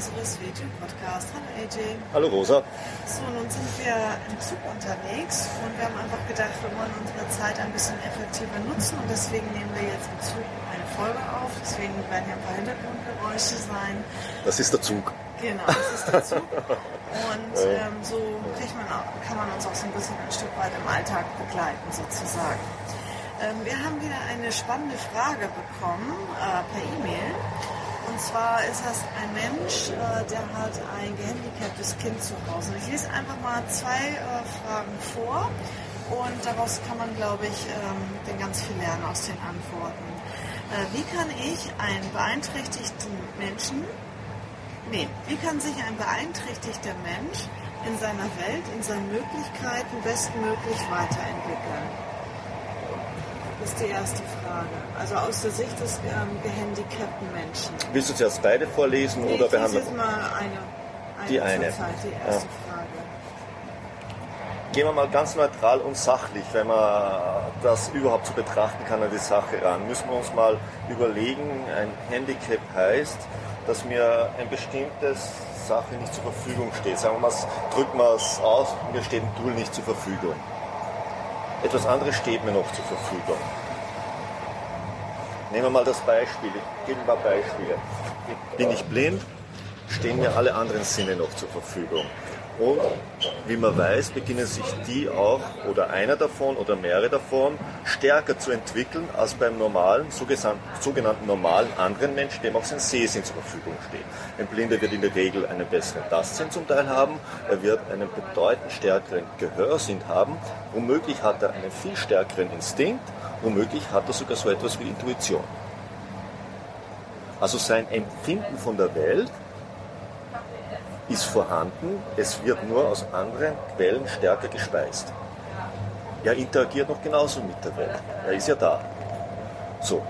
unseres Video-Podcasts. Hallo AJ. Hallo Rosa. So, nun sind wir im Zug unterwegs und wir haben einfach gedacht, wir wollen unsere Zeit ein bisschen effektiver nutzen und deswegen nehmen wir jetzt im Zug eine Folge auf. Deswegen werden hier ein paar Hintergrundgeräusche sein. Das ist der Zug. Genau, das ist der Zug. Und ähm, so man auch, kann man uns auch so ein bisschen ein Stück weit im Alltag begleiten sozusagen. Ähm, wir haben wieder eine spannende Frage bekommen äh, per E-Mail. Und zwar ist das ein Mensch, äh, der hat ein gehandicaptes Kind zu Hause. Ich lese einfach mal zwei äh, Fragen vor und daraus kann man, glaube ich, ähm, dann ganz viel lernen aus den Antworten. Äh, wie kann ich einen beeinträchtigten Menschen, nee, wie kann sich ein beeinträchtigter Mensch in seiner Welt, in seinen Möglichkeiten bestmöglich weiterentwickeln? Das ist die erste Frage. Also aus der Sicht des ähm, gehandicapten Menschen. Willst du zuerst beide vorlesen Nee, oder ich behandeln? jetzt mal eine, eine Die eine. Zeit, die erste Frage. Gehen wir mal ganz neutral und sachlich, wenn man das überhaupt so betrachten kann an die Sache ran. Müssen wir uns mal überlegen, ein Handicap heißt, dass mir ein bestimmtes Sache nicht zur Verfügung steht. Sagen wir mal, drücken wir es aus, mir steht ein Tool nicht zur Verfügung. Etwas anderes steht mir noch zur Verfügung. Nehmen wir mal das Beispiel. Ich gebe ein paar Beispiele. Bin ich blind, stehen mir alle anderen Sinne noch zur Verfügung. Und wie man weiß, beginnen sich die auch, oder einer davon oder mehrere davon, stärker zu entwickeln als beim normalen, sogenannten normalen anderen Menschen, dem auch sein Sehsinn zur Verfügung steht. Ein Blinder wird in der Regel einen besseren Tastsinn zum Teil haben, er wird einen bedeutend stärkeren Gehörsinn haben, womöglich hat er einen viel stärkeren Instinkt, womöglich hat er sogar so etwas wie Intuition. Also sein Empfinden von der Welt ist vorhanden, es wird nur aus anderen Quellen stärker gespeist. Er interagiert noch genauso mit der Welt. Er ist ja da. So,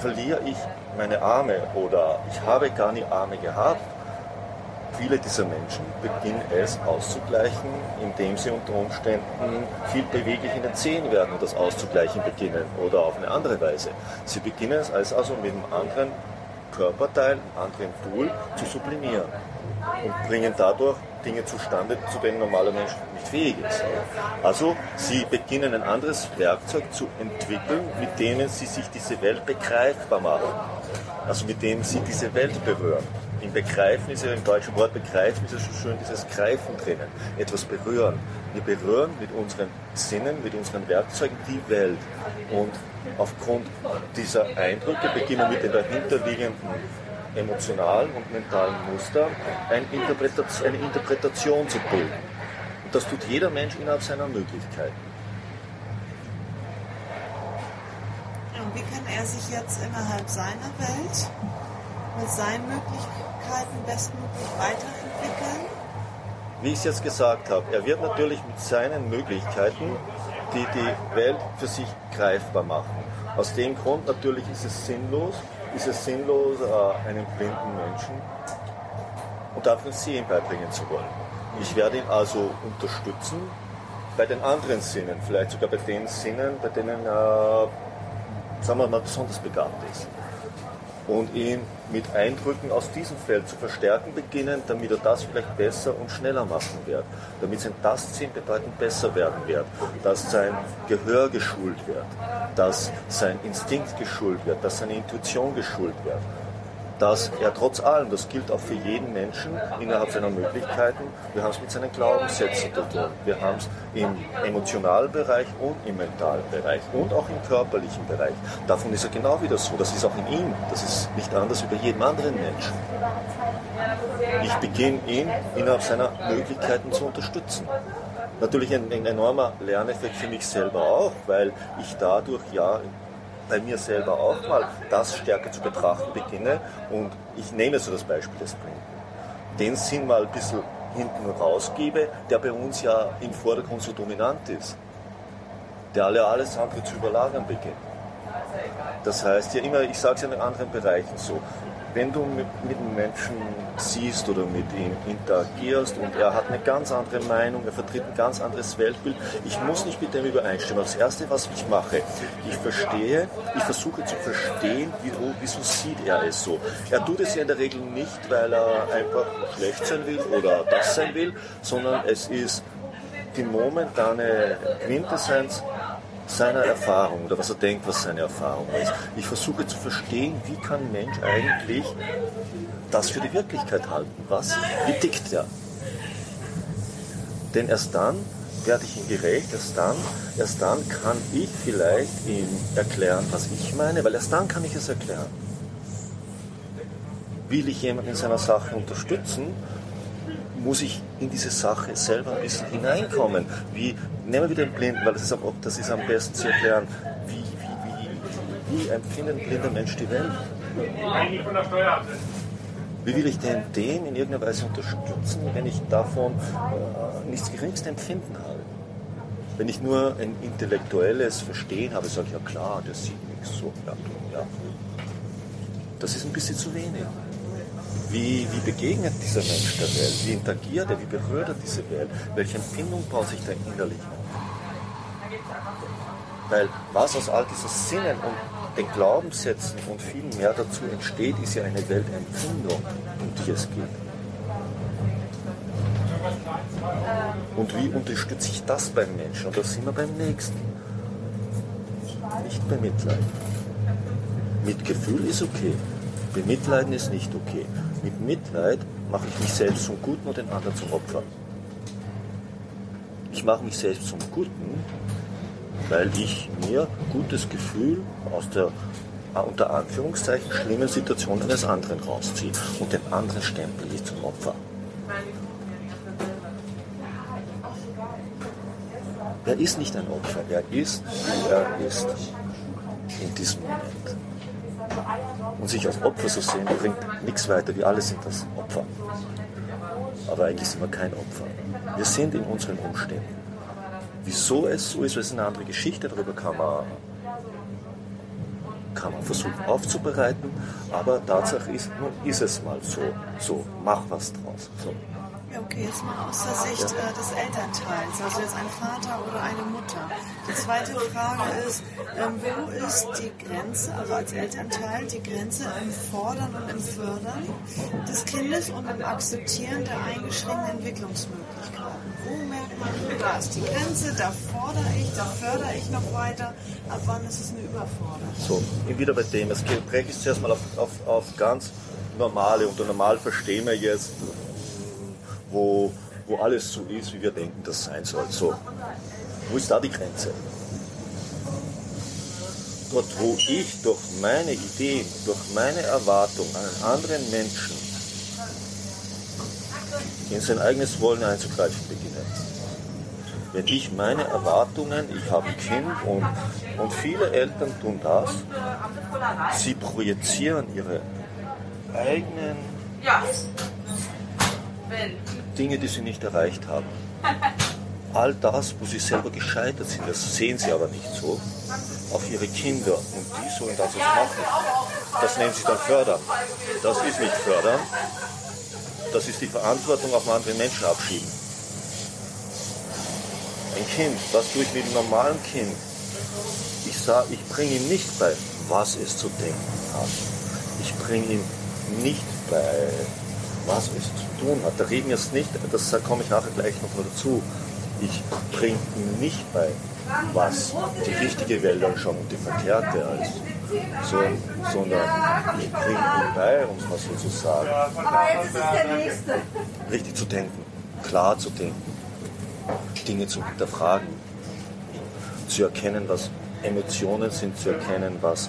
verliere ich meine Arme oder ich habe gar nie Arme gehabt, viele dieser Menschen beginnen es auszugleichen, indem sie unter Umständen viel beweglich in den Zehen werden und das auszugleichen beginnen oder auf eine andere Weise. Sie beginnen es als also mit einem anderen Körperteil, einem anderen Tool zu sublimieren und bringen dadurch Dinge zustande, zu denen ein normaler Mensch nicht fähig ist. Also sie beginnen ein anderes Werkzeug zu entwickeln, mit denen sie sich diese Welt begreifbar machen. Also mit dem sie diese Welt berühren. Im Begreifen ist ja im deutschen Wort Begreifen ist ja schon schön dieses Greifen drinnen. Etwas berühren. Wir berühren mit unseren Sinnen, mit unseren Werkzeugen die Welt. Und aufgrund dieser Eindrücke beginnen wir mit den dahinterliegenden emotionalen und mentalen Muster eine Interpretation, eine Interpretation zu bilden. Und das tut jeder Mensch innerhalb seiner Möglichkeiten. Und wie kann er sich jetzt innerhalb seiner Welt mit seinen Möglichkeiten bestmöglich weiterentwickeln? Wie ich es jetzt gesagt habe, er wird natürlich mit seinen Möglichkeiten die die Welt für sich greifbar machen. Aus dem Grund natürlich ist es sinnlos, ist es sinnlos, äh, einen blinden Menschen und dafür Sehen beibringen zu wollen. Ich werde ihn also unterstützen bei den anderen Sinnen, vielleicht sogar bei den Sinnen, bei denen er, sagen wir mal, besonders begabt ist. Und ihn mit Eindrücken aus diesem Feld zu verstärken beginnen, damit er das vielleicht besser und schneller machen wird, damit sein Tastsinn bedeutend besser werden wird, dass sein Gehör geschult wird, dass sein Instinkt geschult wird, dass seine Intuition geschult wird, dass er trotz allem, das gilt auch für jeden Menschen innerhalb seiner Möglichkeiten, wir haben es mit seinen Glaubenssätzen zu tun. Wir haben es im emotionalen Bereich und im mentalen Bereich und auch im körperlichen Bereich. Davon ist er genau wieder so. Das ist auch in ihm. Das ist nicht anders wie bei jedem anderen Menschen. Ich beginne ihn innerhalb seiner Möglichkeiten zu unterstützen. Natürlich ein, ein enormer Lerneffekt für mich selber auch, weil ich dadurch ja bei mir selber auch mal das stärker zu betrachten beginne. Und ich nehme so das Beispiel des Blinden. Den Sinn mal ein bisschen hinten rausgebe, der bei uns ja im Vordergrund so dominant ist, der alle alles andere zu überlagern beginnt. Das heißt ja immer, ich sage es ja in anderen Bereichen so, wenn du mit, mit einem Menschen siehst oder mit ihm interagierst und er hat eine ganz andere Meinung, er vertritt ein ganz anderes Weltbild, ich muss nicht mit dem übereinstimmen. Das Erste, was ich mache, ich verstehe, ich versuche zu verstehen, wieso, wieso sieht er es so. Er tut es ja in der Regel nicht, weil er einfach schlecht sein will oder das sein will, sondern es ist die momentane Quintessenz seiner Erfahrung oder was er denkt, was seine Erfahrung ist. Ich versuche zu verstehen, wie kann ein Mensch eigentlich das für die Wirklichkeit halten? Was? Wie tickt er? Denn erst dann werde ich ihm gerecht, erst dann, erst dann kann ich vielleicht ihm erklären, was ich meine, weil erst dann kann ich es erklären. Will ich jemanden in seiner Sache unterstützen, muss ich in diese Sache selber ein bisschen hineinkommen. Wie, nehmen wir wieder den Blinden, weil das ist, am, das ist am besten zu erklären. Wie, wie, wie, wie empfindet ein blinder Mensch die Welt? Wie will ich denn den in irgendeiner Weise unterstützen, wenn ich davon äh, nichts geringste Empfinden habe? Wenn ich nur ein intellektuelles Verstehen habe, sage ich, ja klar, der sieht nichts so. Ja, ja. Das ist ein bisschen zu wenig. Wie, wie begegnet dieser Mensch der Welt? Wie interagiert er? Wie berührt er diese Welt? Welche Empfindung baut sich da innerlich? Weil was aus all diesen Sinnen und den Glaubenssätzen und viel mehr dazu entsteht, ist ja eine Weltempfindung, um die es geht. Und wie unterstütze ich das beim Menschen? Und da sind wir beim nächsten. Nicht bei Mitleid. Mitgefühl ist okay. Bemitleiden ist nicht okay. Mit Mitleid mache ich mich selbst zum Guten und den anderen zum Opfer. Ich mache mich selbst zum Guten, weil ich mir gutes Gefühl aus der unter Anführungszeichen schlimmen Situation eines anderen rausziehe und den anderen stempel ich zum Opfer. Er ist nicht ein Opfer, er ist, er ist in diesem Moment. Und sich als Opfer zu sehen, bringt nichts weiter. Wir alle sind das Opfer. Aber eigentlich sind wir kein Opfer. Wir sind in unseren Umständen. Wieso es so ist, ist eine andere Geschichte. Darüber kann man, kann man versuchen aufzubereiten. Aber Tatsache ist, nun ist es mal so. So, mach was draus. So. Okay, jetzt mal aus der Sicht äh, des Elternteils, also jetzt ein Vater oder eine Mutter. Die zweite Frage ist, ähm, wo ist die Grenze, also als Elternteil, die Grenze im Fordern und im Fördern des Kindes und im Akzeptieren der eingeschränkten Entwicklungsmöglichkeiten? Wo merkt man, da ist die Grenze, da fordere ich, da fördere ich noch weiter, ab wann ist es eine Überforderung? So, wieder bei dem, es breche ich zuerst mal auf, auf, auf ganz normale, unter normal verstehen wir jetzt wo, wo alles so ist, wie wir denken, das sein soll. So, wo ist da die Grenze? Dort, wo ich durch meine Ideen, durch meine Erwartungen einen anderen Menschen in sein eigenes Wollen einzugreifen beginne. Wenn ich meine Erwartungen, ich habe ein Kind und, und viele Eltern tun das, sie projizieren ihre eigenen Dinge, die sie nicht erreicht haben. All das, wo sie selber gescheitert sind, das sehen sie aber nicht so, auf ihre Kinder und die sollen das jetzt machen. Das nennen sie dann fördern. Das ist nicht fördern, das ist die Verantwortung auf einen anderen Menschen abschieben. Ein Kind, was tue ich mit einem normalen Kind? Ich sage, ich bringe ihn nicht bei, was es zu denken hat. Ich bringe ihn nicht bei, was es zu tun hat. Da reden jetzt nicht, das komme ich nachher gleich noch mal dazu. Ich bringe ihm nicht bei, was die richtige Welt schon und die verkehrte ist, so, sondern ich bringe ihm bei, um es mal so zu sagen, richtig zu denken, klar zu denken, Dinge zu hinterfragen, zu erkennen, was Emotionen sind, zu erkennen, was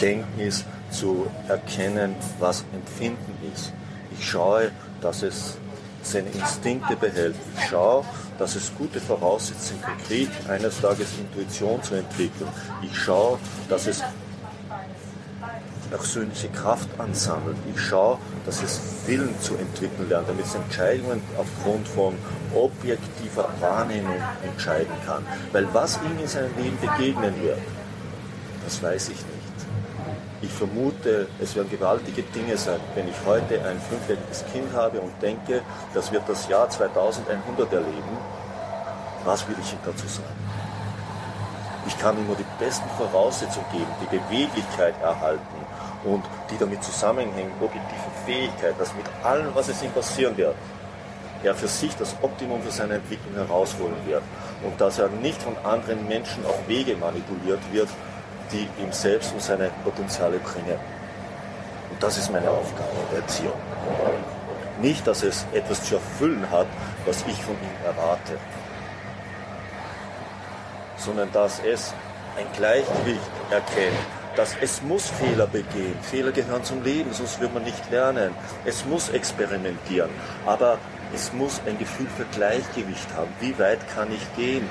Denken ist, zu erkennen, was Empfinden ist. Ich schaue, dass es seine Instinkte behält. Ich schaue, dass es gute Voraussetzungen kriegt, eines Tages Intuition zu entwickeln. Ich schaue, dass es persönliche Kraft ansammelt. Ich schaue, dass es Willen zu entwickeln lernt, damit es Entscheidungen aufgrund von objektiver Wahrnehmung entscheiden kann. Weil was ihm in seinem Leben begegnen wird, das weiß ich nicht. Ich vermute, es werden gewaltige Dinge sein, wenn ich heute ein fünfjähriges Kind habe und denke, das wird das Jahr 2100 erleben. Was will ich ihm dazu sagen? Ich kann ihm nur die besten Voraussetzungen geben, die Beweglichkeit erhalten und die damit zusammenhängen, objektive Fähigkeit, dass mit allem, was es ihm passieren wird, er für sich das Optimum für seine Entwicklung herausholen wird und dass er nicht von anderen Menschen auf Wege manipuliert wird, die ihm selbst und seine Potenziale bringen. Und das ist meine Aufgabe der Erziehung. Nicht, dass es etwas zu erfüllen hat, was ich von ihm erwarte sondern dass es ein Gleichgewicht erkennt, dass es muss Fehler begehen. Fehler gehören zum Leben, sonst wird man nicht lernen. Es muss experimentieren, aber es muss ein Gefühl für Gleichgewicht haben. Wie weit kann ich gehen?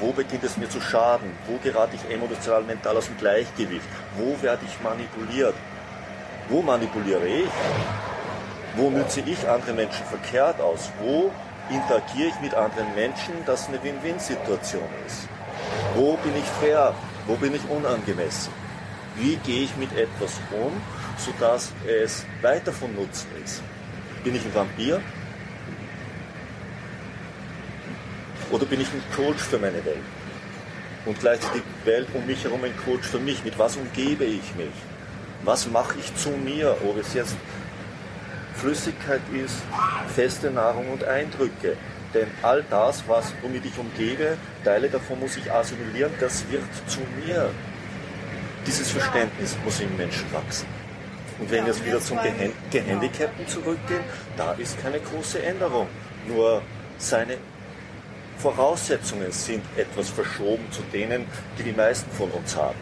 Wo beginnt es mir zu schaden? Wo gerate ich emotional, mental aus dem Gleichgewicht? Wo werde ich manipuliert? Wo manipuliere ich? Wo nütze ich andere Menschen verkehrt aus? Wo interagiere ich mit anderen Menschen, dass eine Win-Win-Situation ist? Wo bin ich fair? Wo bin ich unangemessen? Wie gehe ich mit etwas um, sodass es weiter von Nutzen ist? Bin ich ein Vampir? Oder bin ich ein Coach für meine Welt? Und gleichzeitig die Welt um mich herum ein Coach für mich. Mit was umgebe ich mich? Was mache ich zu mir? Ob es jetzt Flüssigkeit ist, feste Nahrung und Eindrücke. Denn all das, was, womit ich umgebe, Teile davon muss ich assimilieren, das wird zu mir. Dieses Verständnis muss im Menschen wachsen. Und wenn wir jetzt wieder zum Gehandicapten zurückgehen, da ist keine große Änderung. Nur seine Voraussetzungen sind etwas verschoben zu denen, die die meisten von uns haben.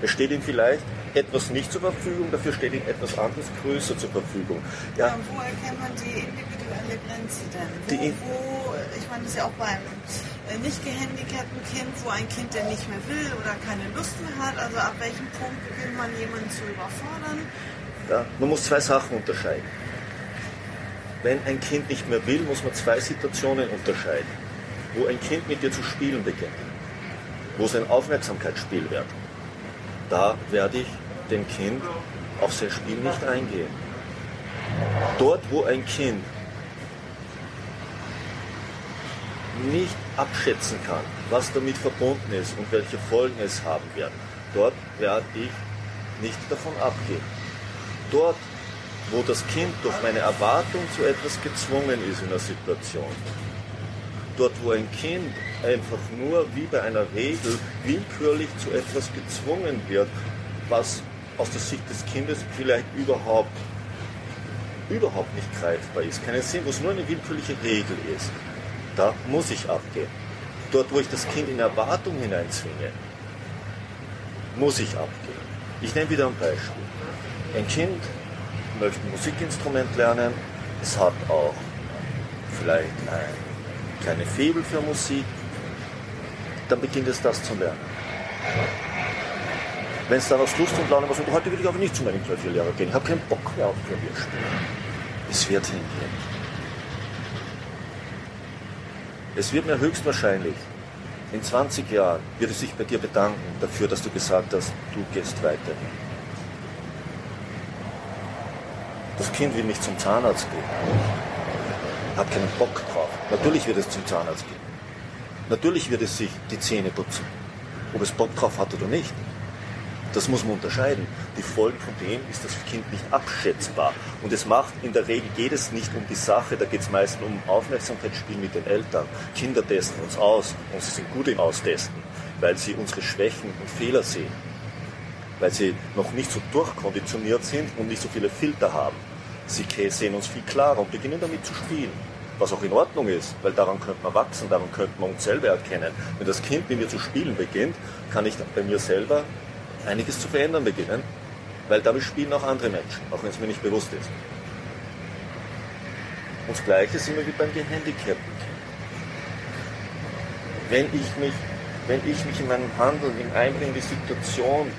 Es steht ihm vielleicht etwas nicht zur Verfügung, dafür steht ihm etwas anderes größer zur Verfügung. Ja. ja wo erkennt man die individuelle Grenze denn? Wo, die wo, ich meine, das ist ja auch beim äh, nicht gehandicapten Kind, wo ein Kind, der nicht mehr will oder keine Lust mehr hat, also ab welchem Punkt beginnt man jemanden zu überfordern? Ja, man muss zwei Sachen unterscheiden. Wenn ein Kind nicht mehr will, muss man zwei Situationen unterscheiden. Wo ein Kind mit dir zu spielen beginnt, wo es ein Aufmerksamkeitsspiel wird, da werde ich dem Kind auf sein Spiel nicht eingehen. Dort, wo ein Kind nicht abschätzen kann, was damit verbunden ist und welche Folgen es haben wird, dort werde ich nicht davon abgehen. Dort, wo das Kind durch meine Erwartung zu etwas gezwungen ist in der Situation, dort, wo ein Kind einfach nur wie bei einer Regel willkürlich zu etwas gezwungen wird, was aus der Sicht des Kindes vielleicht überhaupt, überhaupt nicht greifbar ist, keinen Sinn, wo es nur eine willkürliche Regel ist, da muss ich abgehen. Dort, wo ich das Kind in Erwartung hineinzwinge, muss ich abgehen. Ich nehme wieder ein Beispiel. Ein Kind möchte ein Musikinstrument lernen, es hat auch vielleicht ein kleine Febel für Musik, dann beginnt es das zu lernen. Wenn es dann aus Lust und Laune was und heute will ich aber nicht zu meinem Klavierlehrer gehen, ich habe keinen Bock mehr auf Klavierspielen. Es wird hingehen. Es wird mir höchstwahrscheinlich in 20 Jahren wird es sich bei dir bedanken dafür, dass du gesagt hast, du gehst weiter. Das Kind will nicht zum Zahnarzt gehen. Hat keinen Bock drauf. Natürlich wird es zum Zahnarzt gehen. Natürlich wird es sich die Zähne putzen. Ob es Bock drauf hat oder nicht. Das muss man unterscheiden. Die Folge von dem ist das Kind nicht abschätzbar. Und es macht in der Regel geht es nicht um die Sache, da geht es meistens um Aufmerksamkeitsspiel mit den Eltern. Kinder testen uns aus und sie sind gut im Austesten, weil sie unsere Schwächen und Fehler sehen. Weil sie noch nicht so durchkonditioniert sind und nicht so viele Filter haben. Sie sehen uns viel klarer und beginnen damit zu spielen was auch in Ordnung ist, weil daran könnte man wachsen, daran könnte man uns selber erkennen. Wenn das Kind mit mir zu spielen beginnt, kann ich bei mir selber einiges zu verändern beginnen, weil damit spielen auch andere Menschen, auch wenn es mir nicht bewusst ist. Und das Gleiche sind wir wie beim gehandicapten Kind. Wenn ich mich, wenn ich mich in meinem Handeln in einbringe in die Situation,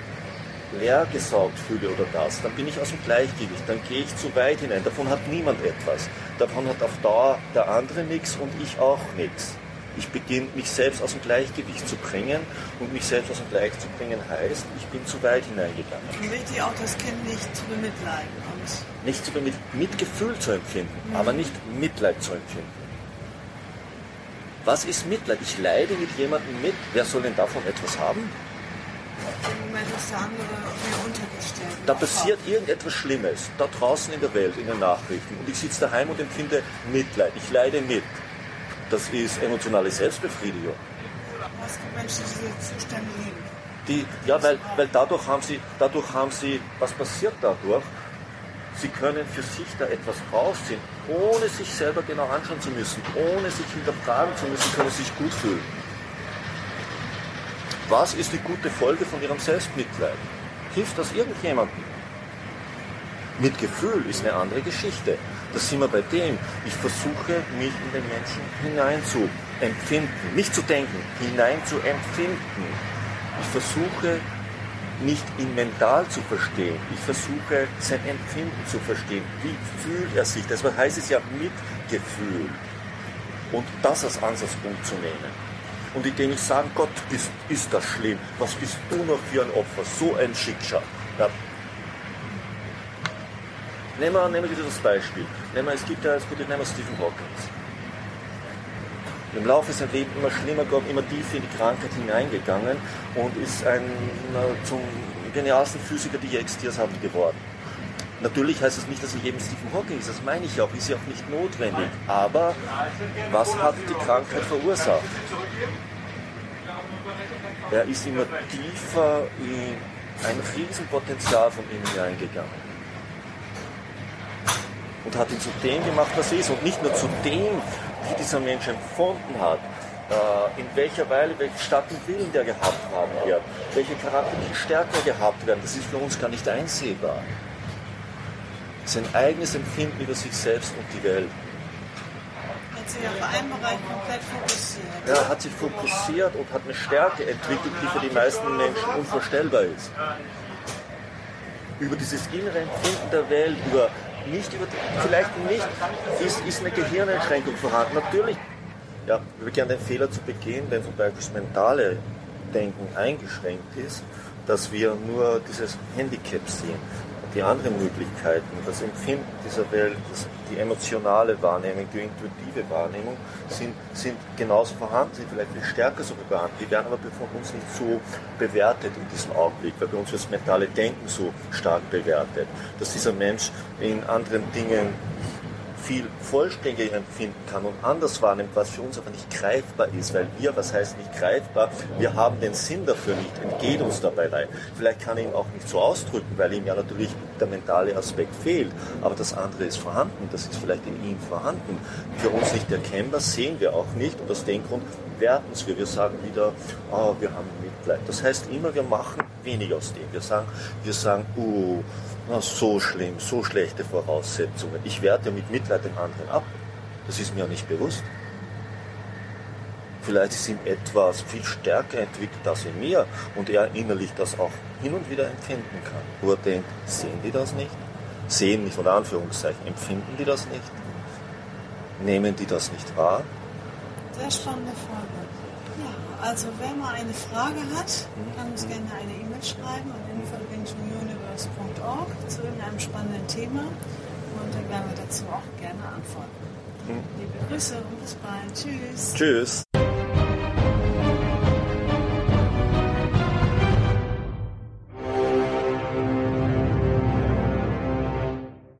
leer gesaugt fühle oder das, dann bin ich aus dem Gleichgewicht, dann gehe ich zu weit hinein. Davon hat niemand etwas. Davon hat auf Dauer der andere nichts und ich auch nichts. Ich beginne mich selbst aus dem Gleichgewicht zu bringen und mich selbst aus dem Gleichgewicht zu bringen heißt, ich bin zu weit hineingegangen. Und wichtig auch das Kind nicht zu bemitleiden. Und nicht zu bemitleiden, Mitgefühl zu empfinden, mhm. aber nicht Mitleid zu empfinden. Was ist Mitleid? Ich leide mit jemandem mit. Wer soll denn davon etwas haben? Da passiert irgendetwas Schlimmes, da draußen in der Welt, in den Nachrichten. Und ich sitze daheim und empfinde Mitleid. Ich leide mit. Das ist emotionale Selbstbefriedigung. Was gibt Menschen, die diese Zustände leben? Die, ja, weil, weil dadurch, haben sie, dadurch haben sie, was passiert dadurch? Sie können für sich da etwas rausziehen, ohne sich selber genau anschauen zu müssen, ohne sich hinterfragen zu müssen, können sie sich gut fühlen. Was ist die gute Folge von ihrem Selbstmitleid? Hilft das irgendjemandem? Mitgefühl ist eine andere Geschichte. Das sind wir bei dem. Ich versuche, mich in den Menschen hinein zu empfinden, nicht zu denken, hinein zu empfinden. Ich versuche, nicht ihn mental zu verstehen. Ich versuche, sein Empfinden zu verstehen. Wie fühlt er sich? Das heißt es ja Mitgefühl. Und das als Ansatzpunkt zu nehmen. Und indem ich sage, Gott, bist, ist das schlimm, was bist du noch für ein Opfer, so ein Schicksal. Ja. Nehmen wir, nehmen wir wieder das Beispiel. Nehmen wir, es gibt ja, es gibt, nehmen wir Stephen Hawkins. Im Laufe seines Lebens immer schlimmer geworden, immer tiefer in die Krankheit hineingegangen und ist ein zum genialsten Physiker, die je existiert haben, geworden. Natürlich heißt das nicht, dass er jedem Stephen Hawking ist, das meine ich auch, ist ja auch nicht notwendig. Aber was hat die Krankheit verursacht? Er ist immer tiefer in ein Riesenpotenzial von ihm hineingegangen. Und hat ihn zu dem gemacht, was er ist. Und nicht nur zu dem, wie dieser Mensch empfunden hat, äh, in welcher Weile, welchen starken Willen der gehabt haben wird, welche charakterlichen Stärken gehabt werden, das ist für uns gar nicht einsehbar sein eigenes Empfinden über sich selbst und die Welt. Hat sich auf einen Bereich komplett fokussiert. Er hat sich fokussiert und hat eine Stärke entwickelt, die für die meisten Menschen unvorstellbar ist. Über dieses innere Empfinden der Welt, über nicht über, vielleicht nicht, ist, ist eine Gehirneinschränkung vorhanden. Natürlich, ja, wir gerne den Fehler zu begehen, wenn zum Beispiel das mentale Denken eingeschränkt ist, dass wir nur dieses Handicap sehen die anderen Möglichkeiten, das Empfinden dieser Welt, das, die emotionale Wahrnehmung, die intuitive Wahrnehmung sind, sind genauso vorhanden, sind vielleicht viel stärker sogar vorhanden. Die werden aber von uns nicht so bewertet in diesem Augenblick, weil bei uns das mentale Denken so stark bewertet, dass dieser Mensch in anderen Dingen viel vollständiger empfinden kann und anders wahrnimmt, was für uns aber nicht greifbar ist, weil wir, was heißt nicht greifbar, wir haben den Sinn dafür nicht, entgeht uns dabei rein. Vielleicht kann er ihn auch nicht so ausdrücken, weil ihm ja natürlich der mentale Aspekt fehlt, aber das andere ist vorhanden, das ist vielleicht in ihm vorhanden. Für uns nicht erkennbar, sehen wir auch nicht und aus dem Grund werten wir. Wir sagen wieder, oh, wir haben Mitleid. Das heißt immer, wir machen wenig aus dem. Wir sagen, wir sagen, uh, na, so schlimm, so schlechte Voraussetzungen. Ich werte mit Mitleid den anderen ab. Das ist mir nicht bewusst. Vielleicht ist ihm etwas viel stärker entwickelt als in mir und er innerlich das auch hin und wieder empfinden kann. Wo denkt, sehen die das nicht? Sehen nicht, oder Anführungszeichen, empfinden die das nicht? Nehmen die das nicht wahr? Sehr spannende Frage. Also wer mal eine Frage hat, kann uns gerne eine E-Mail schreiben an info.universe.org zu irgendeinem spannenden Thema und dann werden wir dazu auch gerne antworten. Mhm. Liebe Grüße und bis bald. Tschüss. Tschüss.